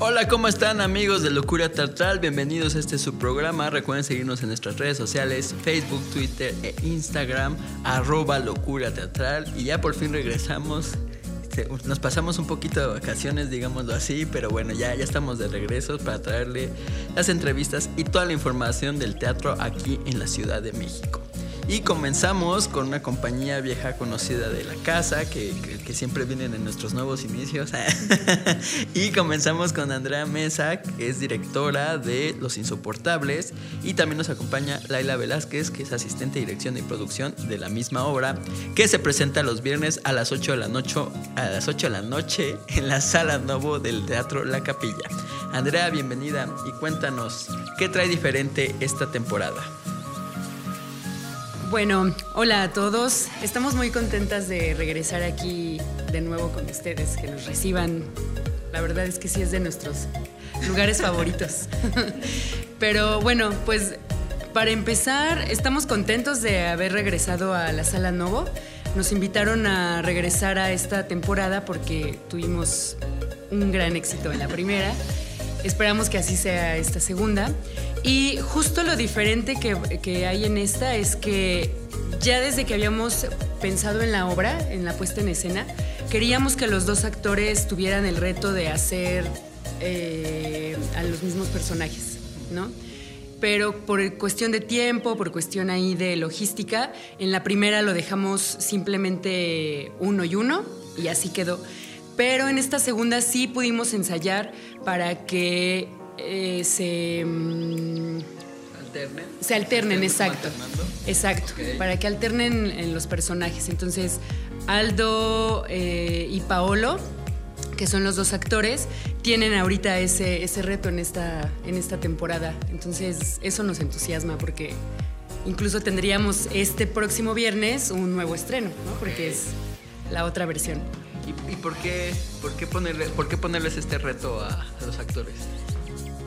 Hola, ¿cómo están amigos de Locura Teatral? Bienvenidos a este subprograma. Recuerden seguirnos en nuestras redes sociales, Facebook, Twitter e Instagram, arroba Locura Teatral. Y ya por fin regresamos. Nos pasamos un poquito de vacaciones, digámoslo así, pero bueno, ya, ya estamos de regreso para traerle las entrevistas y toda la información del teatro aquí en la Ciudad de México. Y comenzamos con una compañía vieja conocida de la casa, que, siempre vienen en nuestros nuevos inicios. y comenzamos con Andrea Mesa, que es directora de Los Insoportables. Y también nos acompaña Laila Velázquez, que es asistente de dirección y producción de la misma obra, que se presenta los viernes a las 8 de la noche, a las 8 de la noche en la sala Novo del Teatro La Capilla. Andrea, bienvenida y cuéntanos, ¿qué trae diferente esta temporada? Bueno, hola a todos. Estamos muy contentas de regresar aquí de nuevo con ustedes, que nos reciban. La verdad es que sí es de nuestros lugares favoritos. Pero bueno, pues para empezar, estamos contentos de haber regresado a la Sala Novo. Nos invitaron a regresar a esta temporada porque tuvimos un gran éxito en la primera. Esperamos que así sea esta segunda. Y justo lo diferente que, hay en esta es que ya desde que habíamos pensado en la obra, en la puesta en escena, queríamos que los dos actores tuvieran el reto de hacer eh, a los mismos personajes, ¿no? Pero por cuestión de tiempo, por cuestión ahí de logística, en la primera lo dejamos simplemente uno y uno y así quedó. Pero en esta segunda sí pudimos ensayar para que eh, se, mm, ¿Alternen? se alternen, ¿Ustedes están exacto. Exacto, para que alternen en los personajes. Entonces, Aldo eh, y Paolo, que son los dos actores, tienen ahorita ese, ese reto en esta, en esta temporada. Entonces, eso nos entusiasma porque incluso tendríamos este próximo viernes un nuevo estreno, ¿no? Porque es la otra versión. ¿Y, y por, qué, por, qué ponerle, por qué ponerles este reto a, a los actores?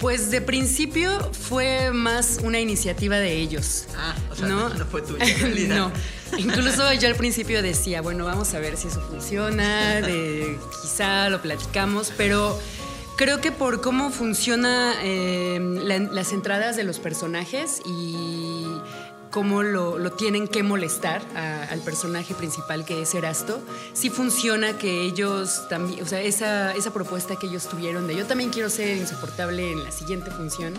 Pues de principio fue más una iniciativa de ellos. Ah, o sea, no, no fue tuya, no. Incluso yo al principio decía, bueno, vamos a ver si eso funciona, de, quizá lo platicamos, pero creo que por cómo funciona eh, la- las entradas de los personajes y cómo lo, lo tienen que molestar al personaje principal que es Erasto, sí funciona que ellos también, o sea, esa, esa propuesta que ellos tuvieron de yo también quiero ser insoportable en la siguiente función,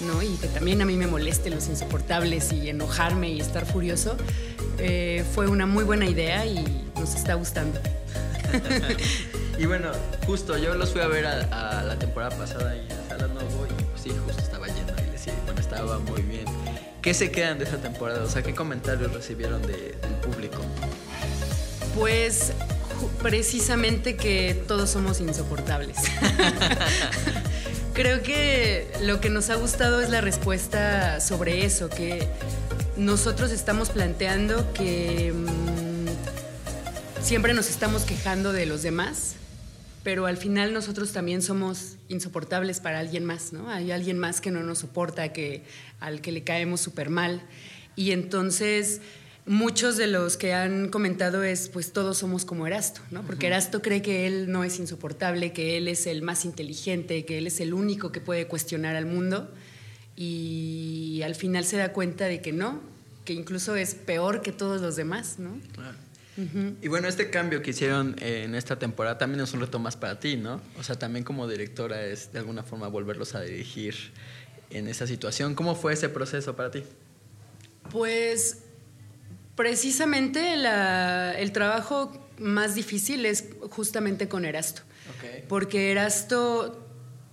¿no? Y que también a mí me molesten los insoportables y enojarme y estar furioso, eh, fue una muy buena idea y nos está gustando. Y bueno, justo yo los fui a ver a, la temporada pasada y a Sala Novo y pues sí, justo estaba lleno y les bueno, estaba muy bien. ¿Qué se quedan de esa temporada? O sea, ¿qué comentarios recibieron de- del público? Pues precisamente que todos somos insoportables. Creo que lo que nos ha gustado es la respuesta sobre eso, que nosotros estamos planteando que mm, siempre nos estamos quejando de los demás, pero al final nosotros también somos insoportables para alguien más, ¿no? Hay alguien más que no nos soporta, que, al que le caemos súper mal. Y entonces muchos de los que han comentado es, pues todos somos como Erasto, ¿no? Porque Erasto cree que él no es insoportable, que él es el más inteligente, que él es el único que puede cuestionar al mundo. Y al final se da cuenta de que no, que incluso es peor que todos los demás, ¿no? Y bueno, este cambio que hicieron eh, en esta temporada también es un reto más para ti, ¿no? O sea, también como directora es de alguna forma volverlos a dirigir en esa situación. ¿Cómo fue ese proceso para ti? Pues precisamente la- el trabajo más difícil es justamente con Erasto, porque Erasto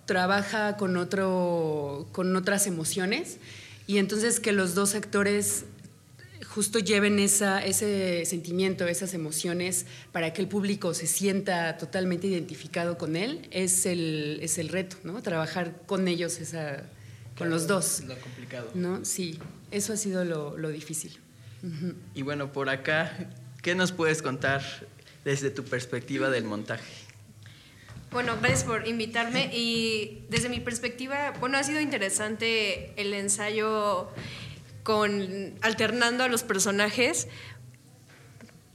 trabaja con, otro, con otras emociones y entonces que los dos actores justo lleven esa, ese sentimiento, esas emociones para que el público se sienta totalmente identificado con él, es el, es el reto, ¿no? Trabajar con ellos, esa, con los dos. Lo complicado. ¿no? Sí, eso ha sido lo, lo difícil. Y bueno, por acá, ¿qué nos puedes contar desde tu perspectiva del montaje? Bueno, gracias por invitarme y desde mi perspectiva, bueno, ha sido interesante el ensayo con alternando a los personajes.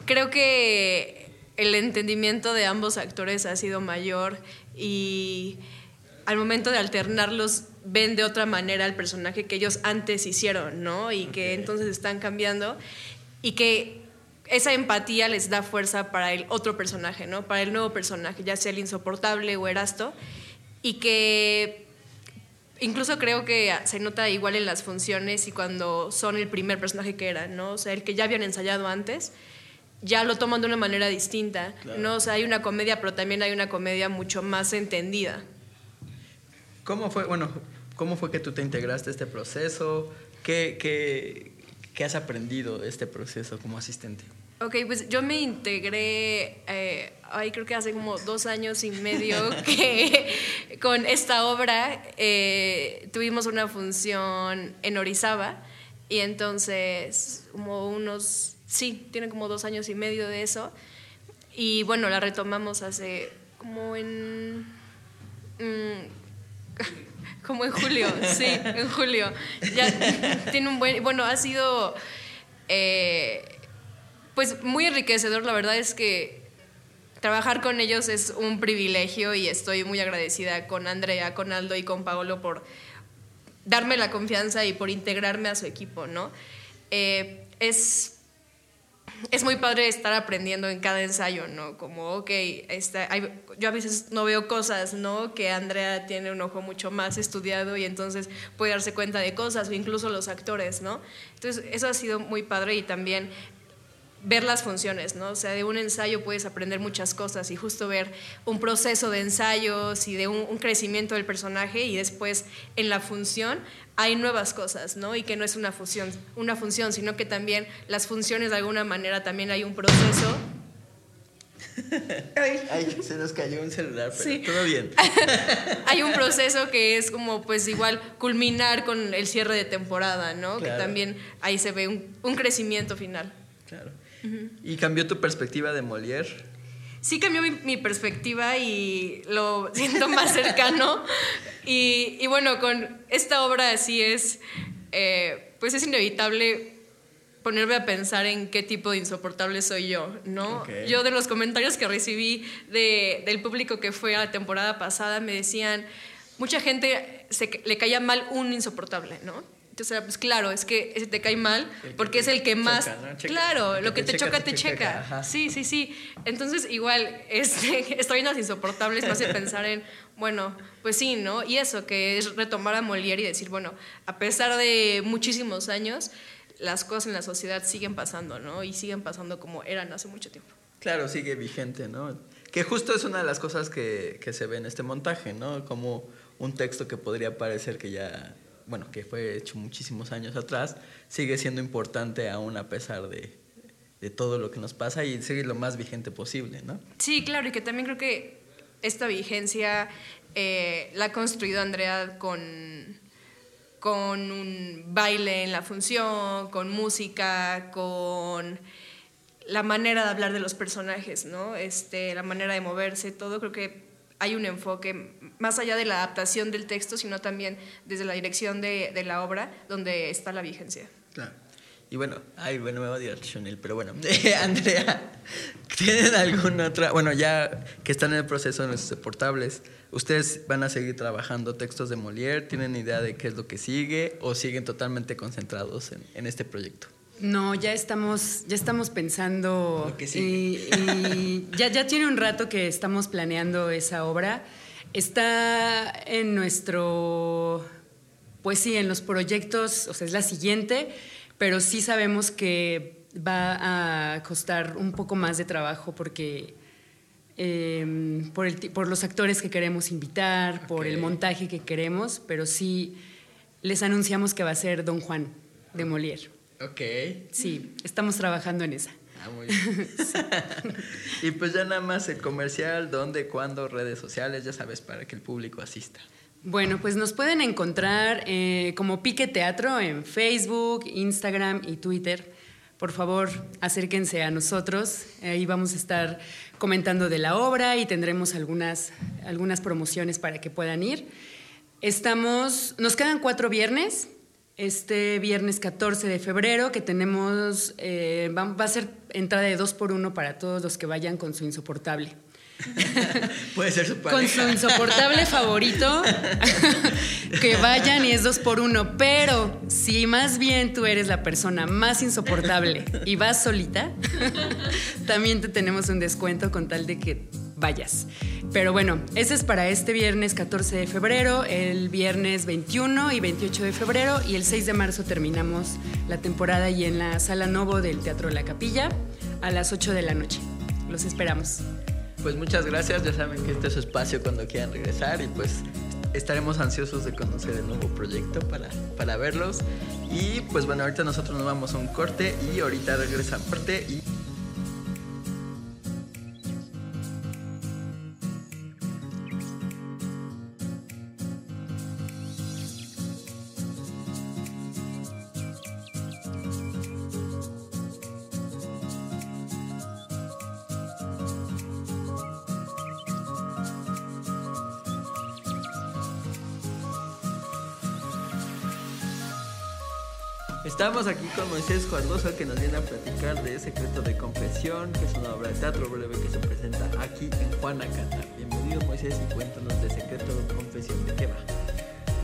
Creo que el entendimiento de ambos actores ha sido mayor y al momento de alternarlos ven de otra manera el personaje que ellos antes hicieron, ¿no? Y que entonces están cambiando y que esa empatía les da fuerza para el otro personaje, ¿no? Para el nuevo personaje, ya sea el insoportable o Erasto, y que incluso creo que se nota igual en las funciones y cuando son el primer personaje que eran, ¿no? O sea, el que ya habían ensayado antes, ya lo toman de una manera distinta, ¿no? O sea, hay una comedia, pero también hay una comedia mucho más entendida. ¿Cómo fue, bueno, cómo fue que tú te integraste a este proceso? ¿Qué, qué, qué has aprendido de este proceso como asistente? Ok, pues yo me integré, eh, ahí creo que hace como dos años y medio que con esta obra eh, tuvimos una función en Orizaba y entonces como unos, sí, tiene como dos años y medio de eso y bueno, la retomamos hace como en... Mm, como en julio, sí, en julio. Ya tiene un buen. Bueno, ha sido. Eh, pues muy enriquecedor. La verdad es que trabajar con ellos es un privilegio y estoy muy agradecida con Andrea, con Aldo y con Paolo por darme la confianza y por integrarme a su equipo, ¿no? Eh, es es muy padre estar aprendiendo en cada ensayo, ¿no? Como, ok, está, yo a veces no veo cosas, ¿no? Que Andrea tiene un ojo mucho más estudiado y entonces puede darse cuenta de cosas, o incluso los actores, ¿no? Entonces, eso ha sido muy padre y también ver las funciones, ¿no? O sea, de un ensayo puedes aprender muchas cosas y justo ver un proceso de ensayos y de un, crecimiento del personaje y después en la función hay nuevas cosas, ¿no? Y que no es una función, una función, sino que también las funciones de alguna manera también hay un proceso. Ay, se nos cayó un celular, pero todo bien. hay un proceso que es como, pues igual, culminar con el cierre de temporada, ¿no? Que también ahí se ve un, un crecimiento final. Claro. ¿Y cambió tu perspectiva de Molière? Sí cambió mi, perspectiva y lo siento más cercano. y, bueno, con esta obra así es, eh, pues es inevitable ponerme a pensar en qué tipo de insoportable soy yo, ¿no? Yo de los comentarios que recibí del público que fue a la temporada pasada me decían, mucha gente se, le caía mal un insoportable, ¿no? Entonces, pues claro, es que ese te cae mal porque es el que más... claro, lo que, te, choca, te checa. Sí, sí, sí. Entonces, igual, este, estoy en las insoportables, me hace pensar en, bueno, pues sí, ¿no? Y eso, que es retomar a Molière y decir, bueno, a pesar de muchísimos años, las cosas en la sociedad siguen pasando, ¿no? Y siguen pasando como eran hace mucho tiempo. Claro, sigue vigente, ¿no? Que justo es una de las cosas que, que se ve en este montaje, ¿no? Como un texto que podría parecer que ya bueno, que fue hecho muchísimos años atrás, sigue siendo importante aún a pesar de, todo lo que nos pasa y sigue lo más vigente posible, ¿no? Sí, claro, y que también creo que esta vigencia eh, la ha construido Andrea con, con un baile en la función, con música, con la manera de hablar de los personajes, ¿no? Este, la manera de moverse, todo creo que hay un enfoque más allá de la adaptación del texto, sino también desde la dirección de, la obra, donde está la vigencia. Claro. Y bueno, ay, bueno, me va a Chanel, pero bueno, Andrea, ¿tienen alguna otra? Bueno, ya que están en el proceso de nuestros portables, ¿ustedes van a seguir trabajando textos de Molière? ¿Tienen idea de qué es lo que sigue o siguen totalmente concentrados en, en este proyecto? No, ya estamos, ya estamos pensando y, ya, ya tiene un rato que estamos planeando esa obra. Está en nuestro, pues sí, en los proyectos, o sea, es la siguiente, pero sí sabemos que va a costar un poco más de trabajo porque em, por, el, por, los actores que queremos invitar, por el montaje que queremos, pero sí les anunciamos que va a ser Don Juan de Molière. Ok. Sí, estamos trabajando en esa. Ah, muy bien. y pues ya nada más el comercial, dónde, cuándo, redes sociales, ya sabes, para que el público asista. Bueno, pues nos pueden encontrar eh, como Pique Teatro en Facebook, Instagram y Twitter. Por favor, acérquense a nosotros. Ahí vamos a estar comentando de la obra y tendremos algunas, algunas promociones para que puedan ir. Estamos, nos quedan cuatro viernes este viernes 14 de febrero, que tenemos, eh, va, a ser entrada de dos por uno para todos los que vayan con su insoportable. Puede ser su Con su insoportable favorito, que vayan y es dos por uno. Pero si más bien tú eres la persona más insoportable y vas solita, también te tenemos un descuento con tal de que vayas. Pero bueno, ese es para este viernes 14 de febrero, el viernes 21 y 28 de febrero y el 6 de marzo terminamos la temporada y en la sala Novo del Teatro La Capilla a las 8 de la noche. Los esperamos. Pues muchas gracias, ya saben que este es su espacio cuando quieran regresar y pues estaremos ansiosos de conocer el nuevo proyecto para, para verlos. Y pues bueno, ahorita nosotros nos vamos a un corte y ahorita regresa corte y... Estamos aquí con Moisés Juardosa que nos viene a platicar de Secreto de Confesión, que es una obra de teatro breve que se presenta aquí en Juanacata. Bienvenido Moisés y cuéntanos de Secreto de Confesión, ¿de qué va?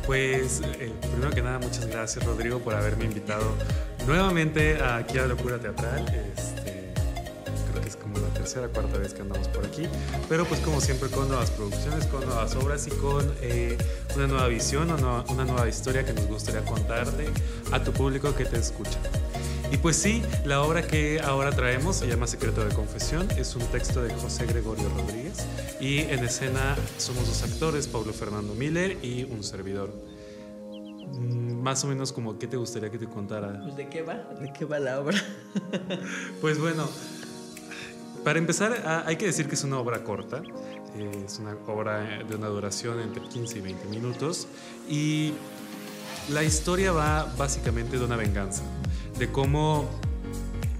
Pues eh, primero que nada muchas gracias Rodrigo por haberme invitado nuevamente aquí a Locura Teatral. Tercera cuarta vez que andamos por aquí, pero pues como siempre con nuevas producciones, con nuevas obras y con eh, una nueva visión, una, una nueva historia que nos gustaría contarte a tu público que te escucha. Y pues sí, la obra que ahora traemos se llama Secreto de Confesión, es un texto de José Gregorio Rodríguez y en escena somos dos actores, Pablo Fernando Miller y un servidor. Mm, más o menos como, ¿qué te gustaría que te contara? Pues de qué va, de qué va la obra. pues bueno, para empezar ah, hay que decir que es una obra corta, es una obra de una duración entre 15 y 20 minutos y la historia va básicamente de una venganza, de cómo,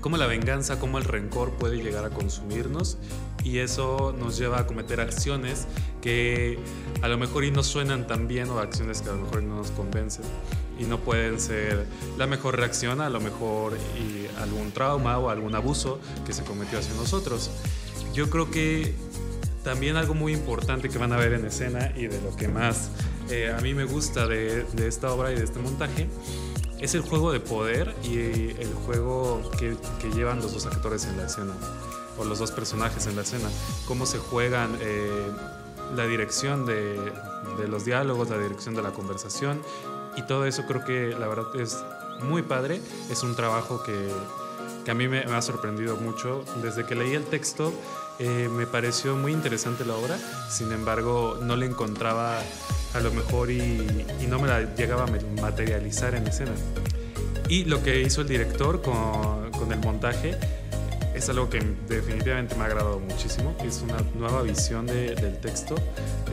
cómo la venganza, cómo el rencor puede llegar a consumirnos y eso nos lleva a cometer acciones que a lo mejor y no suenan tan bien o acciones que a lo mejor no nos convencen y no pueden ser la mejor reacción a lo mejor y algún trauma o algún abuso que se cometió hacia nosotros. Yo creo que también algo muy importante que van a ver en escena y de lo que más eh, a mí me gusta de, esta obra y de este montaje es el juego de poder y el juego que, llevan los dos actores en la escena o los dos personajes en la escena, cómo se juegan eh, la dirección de, los diálogos, la dirección de la conversación. Y todo eso creo que la verdad es muy padre, es un trabajo que, que a mí me, ha sorprendido mucho. Desde que leí el texto eh, me pareció muy interesante la obra, sin embargo no le encontraba a lo mejor y, no me la llegaba a materializar en escena. Y lo que hizo el director con el montaje es algo que definitivamente me ha agradado muchísimo. Es una nueva visión del texto,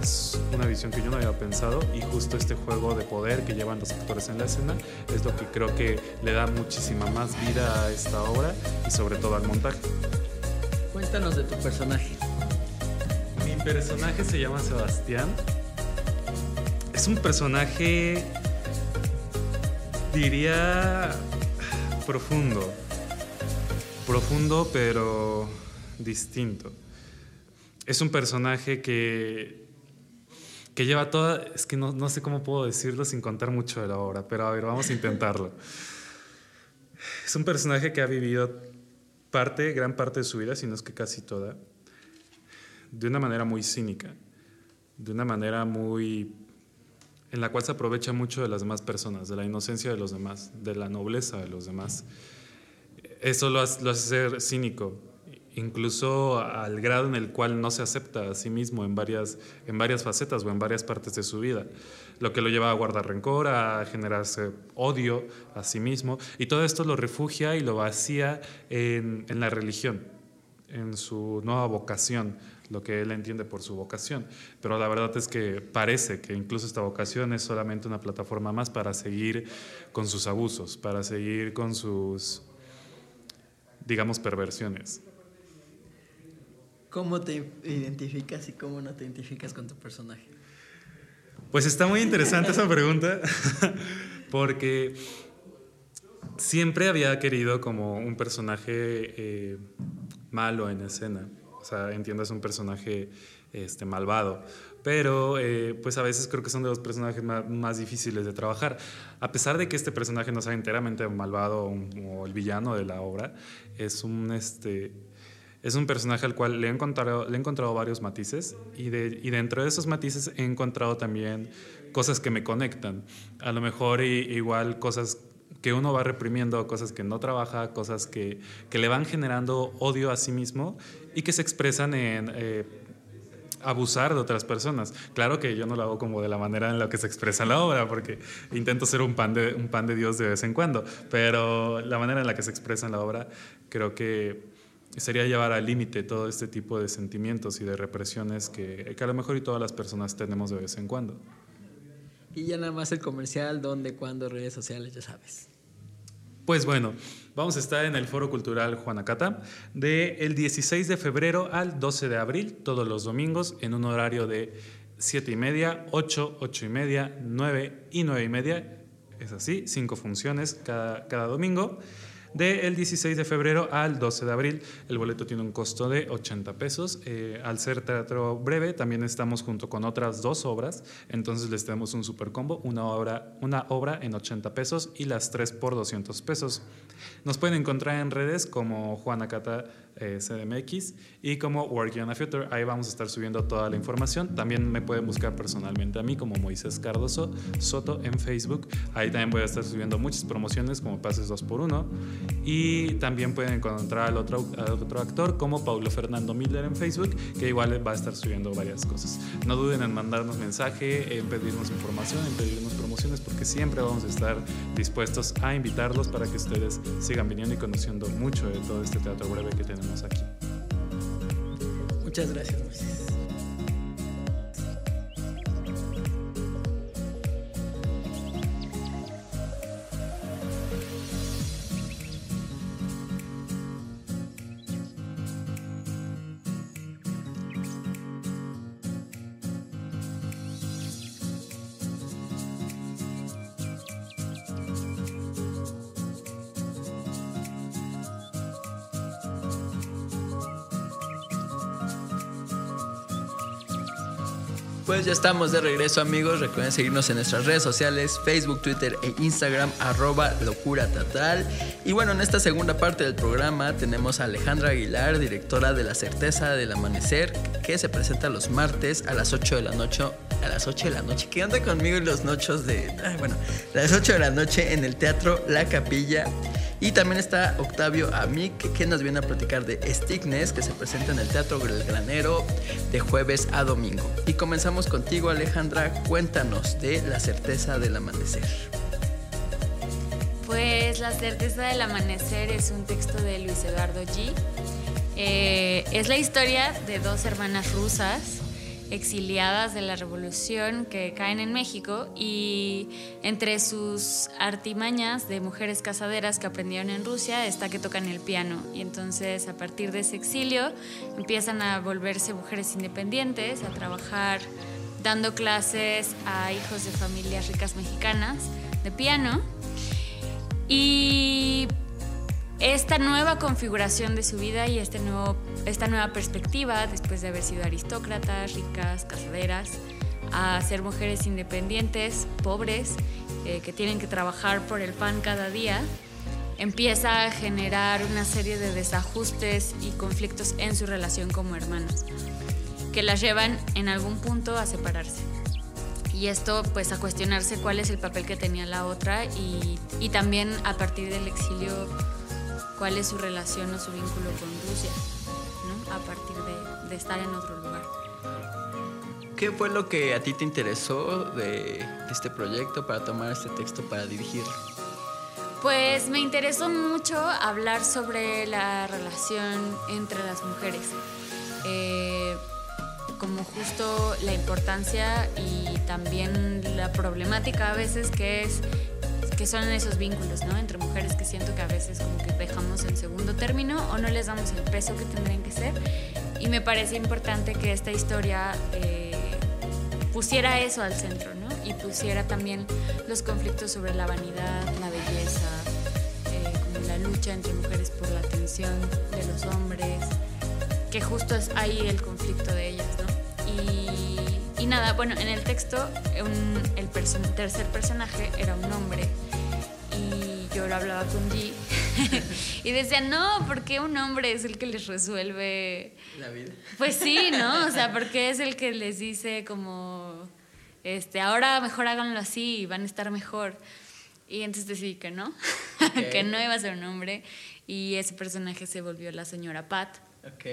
es una visión que yo no había pensado y justo este juego de poder que llevan los actores en la escena es lo que creo que le da muchísima más vida a esta obra y sobre todo al montaje. Cuéntanos de tu personaje. Mi personaje se llama Sebastián. Es un personaje, diría, profundo. Profundo pero distinto. Es un personaje que, que lleva toda... Es que no, no sé cómo puedo decirlo sin contar mucho de la obra, pero a ver, vamos a intentarlo. Es un personaje que ha vivido parte, gran parte de su vida, si no es que casi toda, de una manera muy cínica, de una manera muy en la cual se aprovecha mucho de las demás personas, de la inocencia de los demás, de la nobleza de los demás. Eso lo hace, ser cínico, incluso al grado en el cual no se acepta a sí mismo en varias, en varias facetas o en varias partes de su vida, lo que lo lleva a guardar rencor, a generarse odio a sí mismo, y todo esto lo refugia y lo vacía en, en la religión, en su nueva vocación, lo que él entiende por su vocación. Pero la verdad es que parece que incluso esta vocación es solamente una plataforma más para seguir con sus abusos, para seguir con sus, digamos, perversiones. ¿Cómo te identificas y cómo no te identificas con tu personaje? Pues está muy interesante esa pregunta, porque siempre había querido como un personaje eh, malo en escena. o sea, entiendas un personaje este, malvado. Pero eh, pues a veces creo que son de los personajes más, difíciles de trabajar. A pesar de que este personaje no sea enteramente malvado o el villano de la obra, es un, este, es un personaje al cual le he encontrado, le he encontrado varios matices y, de, y dentro de esos matices he encontrado también cosas que me conectan. A lo mejor igual cosas que uno va reprimiendo, cosas que no trabaja, cosas que, que le van generando odio a sí mismo y que se expresan en... Eh, abusar de otras personas. Claro que yo no lo hago como de la manera en la que se expresa la obra, porque intento ser un pan de, un pan de Dios de vez en cuando, pero la manera en la que se expresa en la obra creo que sería llevar al límite todo este tipo de sentimientos y de represiones que, a lo mejor y todas las personas tenemos de vez en cuando. Y ya nada más el comercial, dónde, cuándo, redes sociales, ya sabes. Pues bueno, vamos a estar en el Foro Cultural Juanacata del 16 de febrero al 12 de abril, todos los domingos, en un horario de 7 y media, 8, 8 y media, 9 y 9 y media. Es así, cinco funciones cada, cada domingo del 16 de febrero al 12 de abril. El boleto tiene un costo de 80 pesos. Eh, al ser teatro breve, también estamos junto con otras dos obras, entonces les tenemos un super combo, una obra, una obra en 80 pesos y las tres por 200 pesos. Nos pueden encontrar en redes como Juana Cata eh, CDMX y como Working on a Future. Ahí vamos a estar subiendo toda la información. También me pueden buscar personalmente a mí como Moisés Cardoso Soto en Facebook. Ahí también voy a estar subiendo muchas promociones como pases 2x1. Y también pueden encontrar al otro, otro actor como Paulo Fernando Miller en Facebook, que igual va a estar subiendo varias cosas. No duden en mandarnos mensaje, en pedirnos información, en pedirnos promociones, porque siempre vamos a estar dispuestos a invitarlos para que ustedes sigan viniendo y conociendo mucho de todo este teatro breve que tenemos Muchas gracias. Ya estamos de regreso amigos, recuerden seguirnos en nuestras redes sociales, Facebook, Twitter e Instagram, arroba locura teatral. Y bueno, en esta segunda parte del programa tenemos a Alejandra Aguilar, directora de La Certeza del Amanecer, que se presenta los martes a las 8 de la noche. A las 8 de la noche, que anda conmigo en los noches de... bueno, a las 8 de la noche en el Teatro La Capilla. Y también está Octavio Amic, que nos viene a platicar de Stignes, que se presenta en el Teatro El Granero de jueves a domingo. Y comenzamos contigo, Alejandra. Cuéntanos de La certeza del amanecer. Pues La certeza del amanecer es un texto de Luis Eduardo G. Eh, es la historia de dos hermanas rusas exiliadas de la revolución que caen en México y entre sus artimañas de mujeres casaderas que aprendieron en Rusia está que tocan el piano. Y entonces a partir de ese exilio empiezan a volverse mujeres independientes, a trabajar dando clases a hijos de familias ricas mexicanas de piano. Y esta nueva configuración de su vida y este nuevo, esta nueva perspectiva, después de haber sido aristócratas, ricas, casaderas, a ser mujeres independientes, pobres, eh, que tienen que trabajar por el pan cada día, empieza a generar una serie de desajustes y conflictos en su relación como hermanas, que las llevan en algún punto a separarse. Y esto pues a cuestionarse cuál es el papel que tenía la otra y, y también a partir del exilio cuál es su relación o su vínculo con Rusia, ¿no? a partir de, estar en otro lugar. ¿Qué fue lo que a ti te interesó de este proyecto para tomar este texto para dirigirlo? Pues me interesó mucho hablar sobre la relación entre las mujeres. Eh, como justo la importancia y también la problemática a veces que es que son esos vínculos, ¿no? Entre mujeres que siento que a veces como que dejamos en segundo término o no les damos el peso que tendrían que ser. Y me parece importante que esta historia eh, pusiera eso al centro, ¿no? Y pusiera también los conflictos sobre la vanidad, la belleza, eh, como la lucha entre mujeres por la atención de los hombres. que justo es ahí el conflicto de ellas, ¿no? Nada, bueno, en el texto un- el perso- tercer personaje era un hombre y yo lo hablaba con G y decía, no, porque un hombre es el que les resuelve La vida. pues sí, ¿no? O sea, porque es el que les dice como, este, ahora mejor háganlo así y van a estar mejor. Y entonces decidí que no, que no iba a ser un hombre. Y ese personaje se volvió la señora Pat, Ok.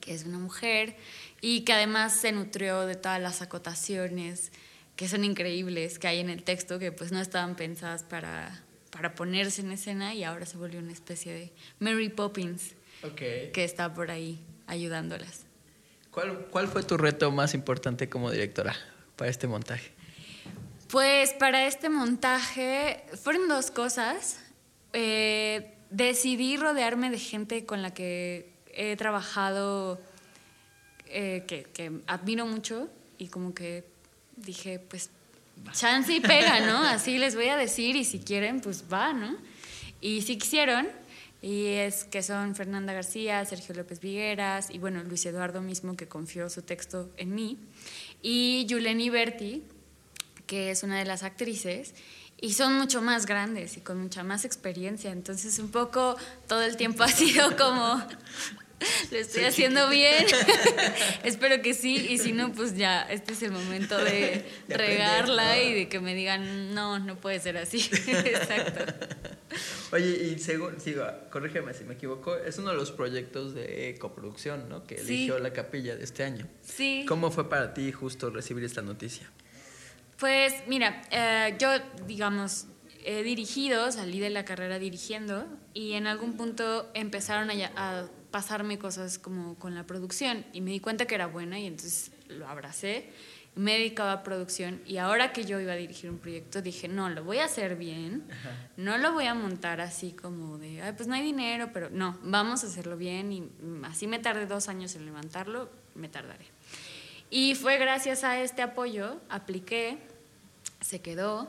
que es una mujer y que además se nutrió de todas las acotaciones que son increíbles que hay en el texto, que pues no estaban pensadas para, para ponerse en escena y ahora se volvió una especie de Mary Poppins que está por ahí ayudándolas. ¿Cuál, ¿Cuál fue tu reto más importante como directora para este montaje? Pues para este montaje fueron dos cosas. Eh, decidí rodearme de gente con la que he trabajado, eh, que, que admiro mucho y como que dije, pues chance y pega, ¿no? Así les voy a decir y si quieren, pues va, ¿no? Y sí quisieron. Y es que son Fernanda García, Sergio López Vigueras y bueno, Luis Eduardo mismo que confió su texto en mí. Y Yuleni Berti, que es una de las actrices, y son mucho más grandes y con mucha más experiencia. Entonces, un poco todo el tiempo ha sido como, lo estoy haciendo bien. Espero que sí, y si no, pues ya, este es el momento de, De regarla aprender, ¿no? y de que me digan, no, no puede ser así. Exacto. Oye, y según, sigo, corrígeme si me equivoco, es uno de los proyectos de coproducción, ¿no? Que Sí. eligió la capilla de este año. Sí. ¿Cómo fue para ti justo recibir esta noticia? Pues mira, eh, yo digamos, he dirigido, salí de la carrera dirigiendo y en algún punto empezaron a, a pasarme cosas como con la producción y me di cuenta que era buena y entonces lo abracé, me dedicaba a producción y ahora que yo iba a dirigir un proyecto dije, no, lo voy a hacer bien, no lo voy a montar así como de, Ay, pues no hay dinero, pero no, vamos a hacerlo bien y así me tardé dos años en levantarlo, me tardaré. Y fue gracias a este apoyo, apliqué, se quedó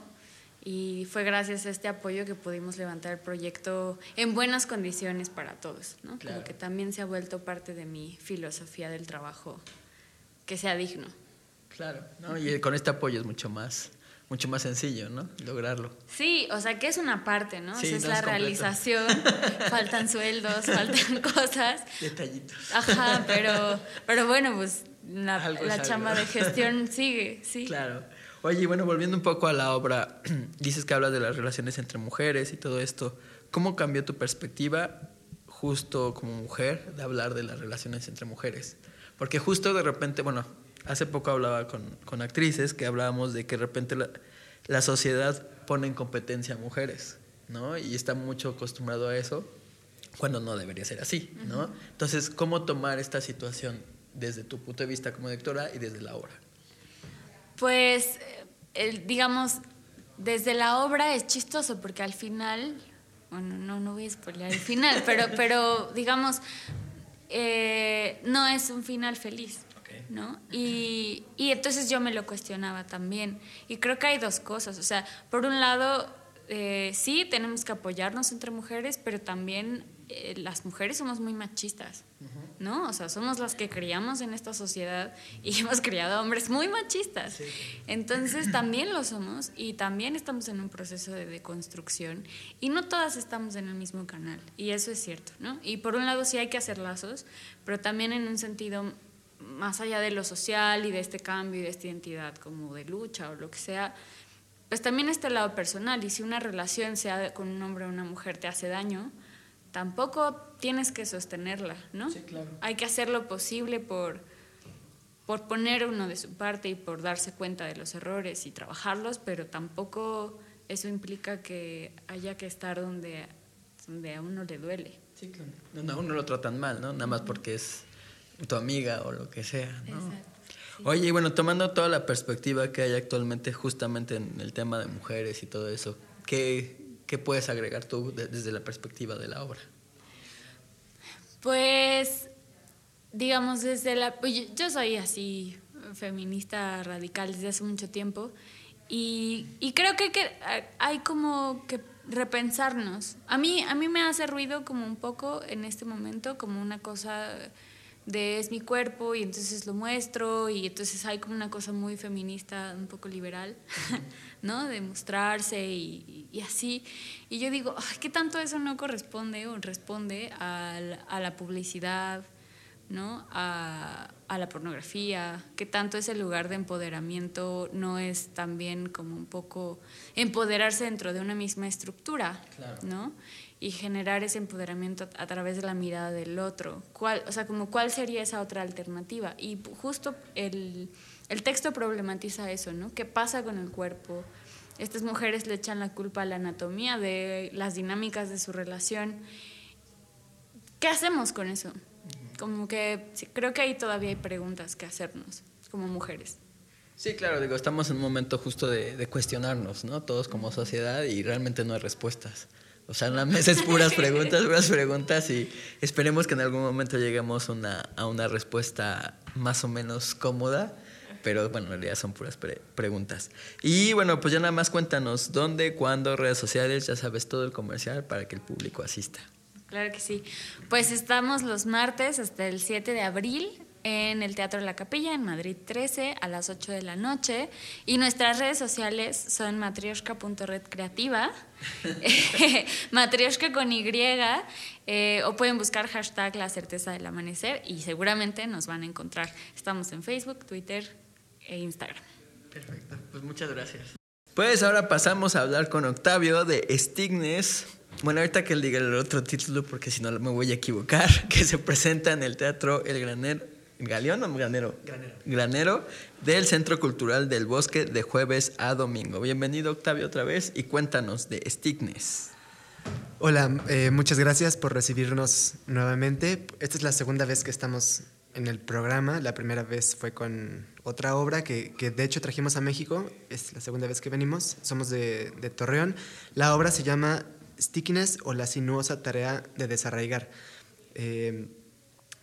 y fue gracias a este apoyo que pudimos levantar el proyecto en buenas condiciones para todos, ¿no? Claro. Como que también se ha vuelto parte de mi filosofía del trabajo, que sea digno. Claro. ¿no? Y con este apoyo es mucho más, mucho más sencillo, ¿no? Lograrlo. Sí, o sea que es una parte, ¿no? O Sí, sea, es no la es realización, faltan sueldos, faltan cosas. Detallitos. Ajá, pero, pero bueno, pues la, la chamba de gestión sigue, sí. Claro. Oye, bueno, volviendo un poco a la obra, dices que hablas de las relaciones entre mujeres y todo esto. ¿Cómo cambió tu perspectiva justo como mujer de hablar de las relaciones entre mujeres? Porque justo de repente, bueno, hace poco hablaba con, con actrices que hablábamos de que de repente la, la sociedad pone en competencia a mujeres, ¿no? Y está mucho acostumbrado a eso cuando no debería ser así, ¿no? Entonces, ¿cómo tomar esta situación desde tu punto de vista como directora y desde la obra? Pues, digamos, desde la obra es chistoso porque al final, bueno, no, no voy a spoilear el final, pero, pero digamos, eh, no es un final feliz. ¿No? Y, y entonces yo me lo cuestionaba también. Y creo que hay dos cosas. O sea, por un lado, eh, sí, tenemos que apoyarnos entre mujeres, pero también eh, las mujeres somos muy machistas, ¿no? O sea, somos las que criamos en esta sociedad y hemos criado hombres muy machistas. Entonces también lo somos y también estamos en un proceso de deconstrucción y no todas estamos en el mismo canal y eso es cierto, ¿no? Y por un lado sí hay que hacer lazos, pero también en un sentido más allá de lo social y de este cambio y de esta identidad como de lucha o lo que sea, pues también está el lado personal y si una relación sea con un hombre o una mujer te hace daño, tampoco tienes que sostenerla, ¿no? Sí, claro. Hay que hacer lo posible por, por poner uno de su parte y por darse cuenta de los errores y trabajarlos, pero tampoco eso implica que haya que estar donde, donde a uno le duele. Sí, claro. No, no, a uno lo tratan mal, ¿no? Nada más porque es tu amiga o lo que sea, ¿no? Exacto, sí. Oye, y bueno, tomando toda la perspectiva que hay actualmente justamente en el tema de mujeres y todo eso, ¿qué, qué puedes agregar tú de- desde la perspectiva de la obra? Pues, digamos, desde la... pues, yo- yo soy así, feminista radical desde hace mucho tiempo y, y creo que, que hay como que repensarnos. A mí, a mí me hace ruido como un poco en este momento, como una cosa de es mi cuerpo y entonces lo muestro y entonces hay como una cosa muy feminista, un poco liberal, ¿no? De mostrarse y, y así. Y yo digo, Ay, ¿qué tanto eso no corresponde o responde a la, a la publicidad, ¿no? A, a, la pornografía, ¿Qué tanto ese lugar de empoderamiento no es también como un poco empoderarse dentro de una misma estructura, claro. ¿no? y generar ese empoderamiento a, través de la mirada del otro. ¿Cuál, o sea, como cuál sería esa otra alternativa? Y justo el, el texto problematiza eso, ¿no? ¿Qué pasa con el cuerpo? Estas mujeres le echan la culpa a la anatomía de las dinámicas de su relación. ¿Qué hacemos con eso? Como que creo que ahí todavía hay preguntas que hacernos como mujeres. Sí, claro, digo, estamos en un momento justo de, de cuestionarnos, ¿no? Todos como sociedad y realmente no hay respuestas. O sea, en la mesa es puras preguntas, puras preguntas y esperemos que en algún momento lleguemos una, a una respuesta más o menos cómoda, pero bueno, en realidad son puras pre preguntas. Y bueno, pues ya nada más cuéntanos dónde, cuándo, redes sociales, ya sabes todo el comercial para que el público asista. Claro que sí. Pues estamos los martes hasta el 7 de abril en el Teatro de la Capilla, en Madrid 13, a las 8 de la noche. Y nuestras redes sociales son matrioshka.redcreativa, matrioshka con Y, eh, o pueden buscar hashtag la certeza del amanecer y seguramente nos van a encontrar. Estamos en Facebook, Twitter e Instagram. Perfecto, pues muchas gracias. Pues ahora pasamos a hablar con Octavio de Stignes. Bueno, ahorita que él diga el otro título, porque si no me voy a equivocar, que se presenta en el Teatro El Granero ¿Galeón o Granero? Granero. Granero del Centro Cultural del Bosque de jueves a domingo. Bienvenido Octavio otra vez y cuéntanos de Stignes. Hola, eh, muchas gracias por recibirnos nuevamente. Esta es la segunda vez que estamos en el programa. La primera vez fue con otra obra que, que de hecho trajimos a México. Es la segunda vez que venimos. Somos de, de Torreón. La obra se llama Stickiness o la sinuosa tarea de desarraigar. Eh,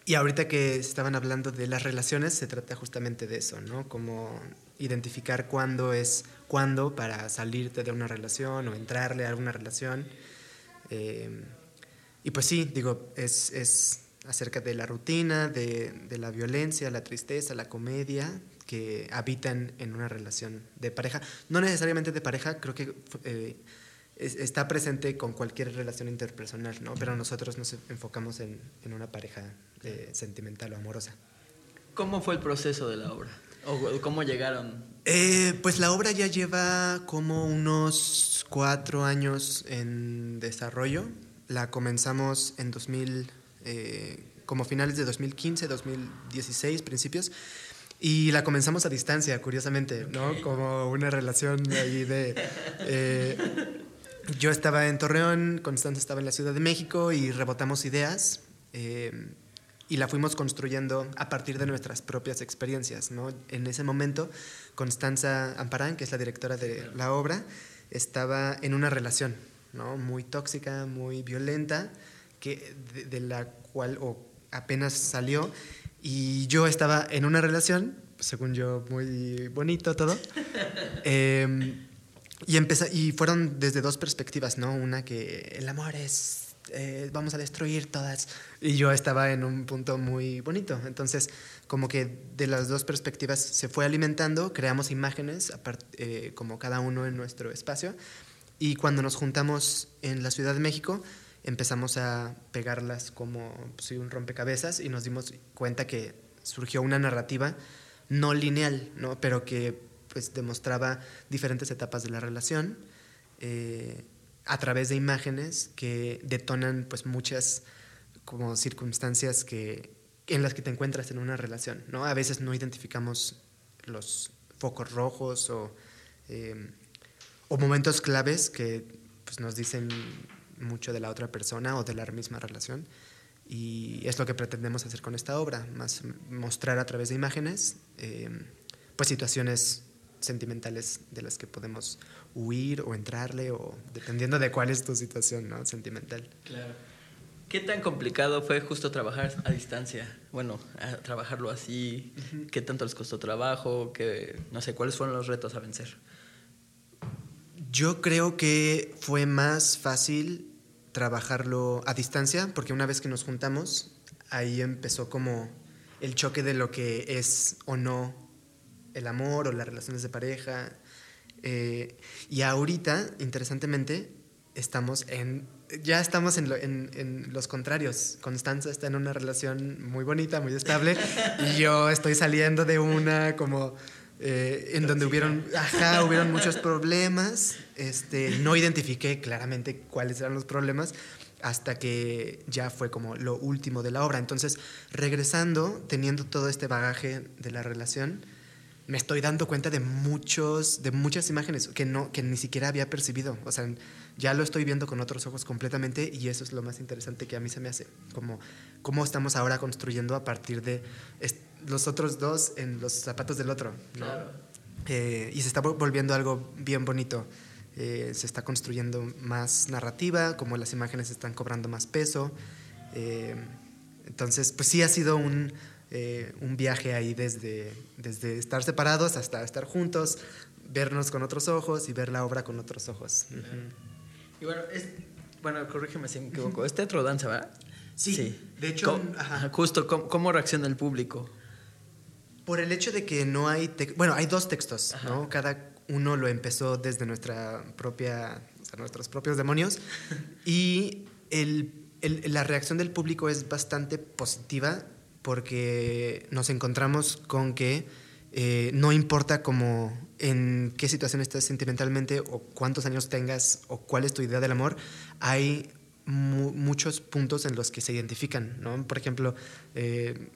y ahorita que estaban hablando de las relaciones, se trata justamente de eso, ¿no? Como identificar cuándo es cuándo para salirte de una relación o entrarle a alguna relación. Eh, y pues sí, digo, es, es acerca de la rutina, de, de, la violencia, la tristeza, la comedia que habitan en una relación de pareja. No necesariamente de pareja, creo que eh, es, está presente con cualquier relación interpersonal, ¿no? Pero nosotros nos enfocamos en, en una pareja eh, sentimental o amorosa. ¿Cómo fue el proceso de la obra? ¿O cómo llegaron? Eh, pues la obra ya lleva como unos cuatro años en desarrollo. La comenzamos en 2000, eh, como finales de 2015, 2016, principios. Y la comenzamos a distancia, curiosamente, ¿no? Como una relación ahí de... Eh, yo estaba en Torreón, Constanza estaba en la Ciudad de México y rebotamos ideas. Eh, y la fuimos construyendo a partir de nuestras propias experiencias. ¿no? En ese momento, Constanza Amparán, que es la directora de la obra, estaba en una relación ¿no? muy tóxica, muy violenta, que, de, de la cual o apenas salió, y yo estaba en una relación, según yo, muy bonito todo. Eh, y, empezó, y fueron desde dos perspectivas, ¿no? Una que el amor es eh, vamos a destruir todas. Y yo estaba en un punto muy bonito. Entonces, como que de las dos perspectivas se fue alimentando, creamos imágenes, eh, como cada uno en nuestro espacio. Y cuando nos juntamos en la Ciudad de México, empezamos a pegarlas como pues, un rompecabezas y nos dimos cuenta que surgió una narrativa no lineal, ¿no? pero que pues, demostraba diferentes etapas de la relación. Eh, a través de imágenes que detonan pues muchas como circunstancias que, en las que te encuentras en una relación. ¿no? A veces no identificamos los focos rojos o, eh, o momentos claves que pues, nos dicen mucho de la otra persona o de la misma relación. Y es lo que pretendemos hacer con esta obra, más mostrar a través de imágenes eh, pues situaciones sentimentales de las que podemos huir o entrarle o dependiendo de cuál es tu situación ¿no? sentimental. Claro. ¿Qué tan complicado fue justo trabajar a distancia? Bueno, a trabajarlo así, uh -huh. ¿qué tanto les costó trabajo? ¿Qué, no sé, ¿cuáles fueron los retos a vencer? Yo creo que fue más fácil trabajarlo a distancia, porque una vez que nos juntamos, ahí empezó como el choque de lo que es o no el amor o las relaciones de pareja. Eh, y ahorita, interesantemente, estamos en ya estamos en, lo- en- en los contrarios. Constanza está en una relación muy bonita, muy estable, y yo estoy saliendo de una como eh, en donde hubieron, ajá, hubieron muchos problemas. Este, no identifiqué claramente cuáles eran los problemas hasta que ya fue como lo último de la obra. Entonces, regresando, teniendo todo este bagaje de la relación, me estoy dando cuenta de muchos de muchas imágenes que no que ni siquiera había percibido o sea ya lo estoy viendo con otros ojos completamente y eso es lo más interesante que a mí se me hace como cómo estamos ahora construyendo a partir de est- los otros dos en los zapatos del otro ¿no? Eh, y se está vol- volviendo algo bien bonito Eh, se está construyendo más narrativa como las imágenes están cobrando más peso Eh, entonces pues sí ha sido un un viaje ahí desde, desde estar separados hasta estar juntos, vernos con otros ojos y ver la obra con otros ojos. Y bueno, es, bueno, corrígeme si me equivoco. Es teatro danza, ¿verdad? Sí, de hecho, ¿Cómo- ajá. justo, ¿cómo, cómo reacciona el público? Por el hecho de que no hay, bueno, hay dos textos, Ajá. ¿no? Cada uno lo empezó desde nuestra propia, o sea, nuestros propios demonios y el- el- la reacción del público es bastante positiva porque nos encontramos con que eh, no importa como en qué situación estés sentimentalmente o cuántos años tengas o cuál es tu idea del amor, hay mu- muchos puntos en los que se identifican, ¿no? Por ejemplo, eh,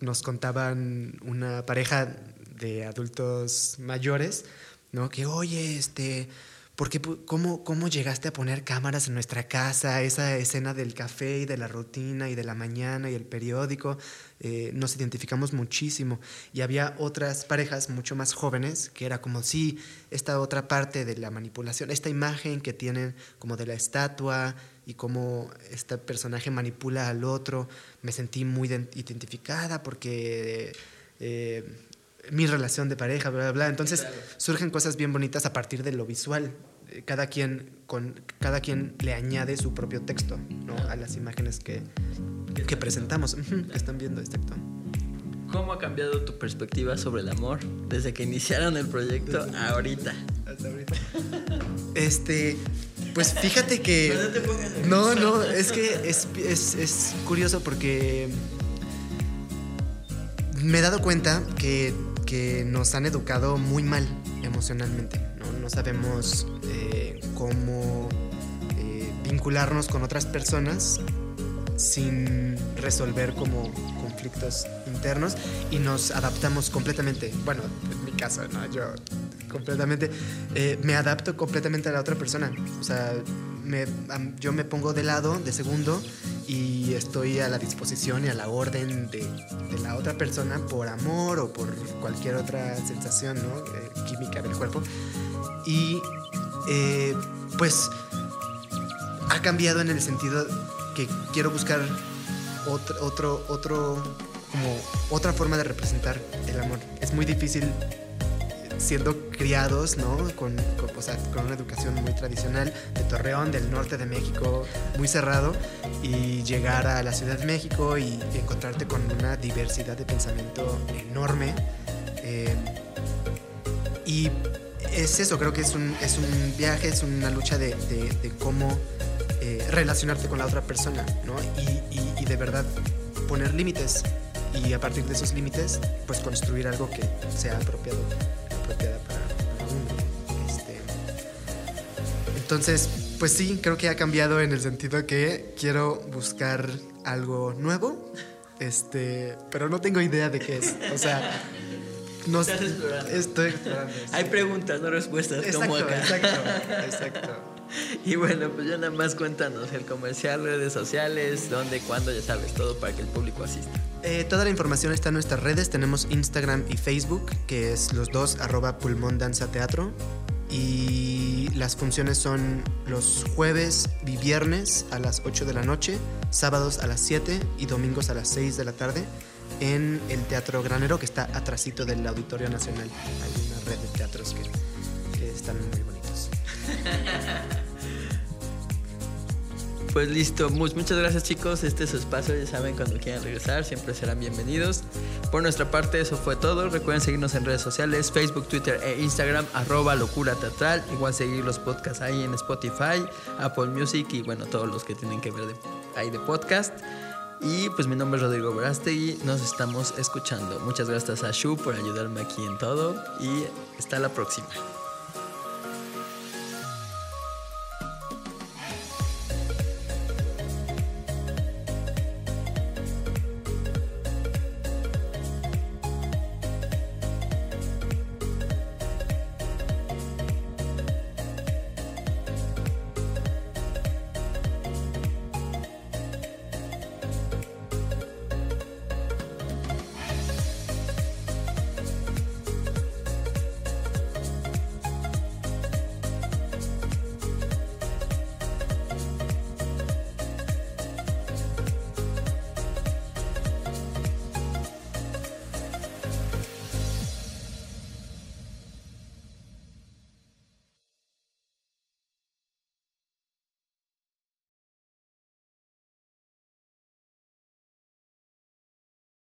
nos contaban una pareja de adultos mayores, ¿no? Que, oye, este, ¿por qué cómo, ¿cómo llegaste a poner cámaras en nuestra casa? Esa escena del café y de la rutina y de la mañana y el periódico, eh, nos identificamos muchísimo. Y había otras parejas mucho más jóvenes que era como, sí, esta otra parte de la manipulación, esta imagen que tienen como de la estatua y cómo este personaje manipula al otro, me sentí muy ident- identificada porque eh, mi relación de pareja, bla, bla, bla. Entonces surgen cosas bien bonitas a partir de lo visual. Eh, Cada quien, con, cada quien le añade su propio texto ¿no? a las imágenes que, que presentamos, que están viendo, exacto. ¿Cómo ha cambiado tu perspectiva sobre el amor desde que iniciaron el proyecto a ahorita? Este, pues fíjate que... No, no, es que es, es- es curioso porque me he dado cuenta que, que nos han educado muy mal emocionalmente. No, no sabemos eh, cómo eh, vincularnos con otras personas sin resolver como conflictos internos y nos adaptamos completamente. Bueno, en mi caso, ¿no? Yo completamente eh, me adapto completamente a la otra persona. O sea, yo me pongo de lado, de segundo, y estoy a la disposición y a la orden de, la otra persona por amor o por cualquier otra sensación ¿no? Eh, química del cuerpo. Y eh, pues ha cambiado en el sentido que quiero buscar otro, otro, otro, como otra forma de representar el amor. Es muy difícil siendo criados, ¿no? Con, con, o sea, con una educación muy tradicional de Torreón, del norte de México, muy cerrado, y llegar a la Ciudad de México y, y encontrarte con una diversidad de pensamiento enorme. eh, y es eso, creo que es un, es un viaje, es una lucha de, de- de cómo eh, relacionarte con la otra persona, ¿no? Y, y- y de verdad poner límites y a partir de esos límites, pues construir algo que sea apropiado, apropiada para. Este, entonces, pues sí, creo que ha cambiado en el sentido que quiero buscar algo nuevo, este, pero no tengo idea de qué es. O sea, no Estás explorando. Estoy explorando. Hay preguntas, no respuestas, Exacto, como acá. exacto, exacto. Y bueno, pues ya nada más cuéntanos el comercial, redes sociales, dónde, cuándo, ya sabes, todo para que el público asista. Eh, toda la información está en nuestras redes. Tenemos Instagram y Facebook, que es los dos, arroba pulmón danza teatro. Y las funciones son los jueves y viernes a las 8 de la noche, sábados a las 7 y domingos a las 6 de la tarde en el Teatro Granero, que está atrasito del Auditorio Nacional. Hay una red de teatros que, que están muy bonitos. Pues listo, muchas gracias chicos. Este es su espacio, ya saben, cuando quieran regresar, siempre serán bienvenidos. Por nuestra parte, eso fue todo. Recuerden seguirnos en redes sociales, Facebook, Twitter e Instagram, arroba locura teatral. Igual seguir los podcasts ahí en Spotify, Apple Music y bueno, todos los que tienen que ver de, ahí de podcast. Y pues mi nombre es Rodrigo Verástegui, nos estamos escuchando. Muchas gracias a Shu por ayudarme aquí en todo y hasta la próxima.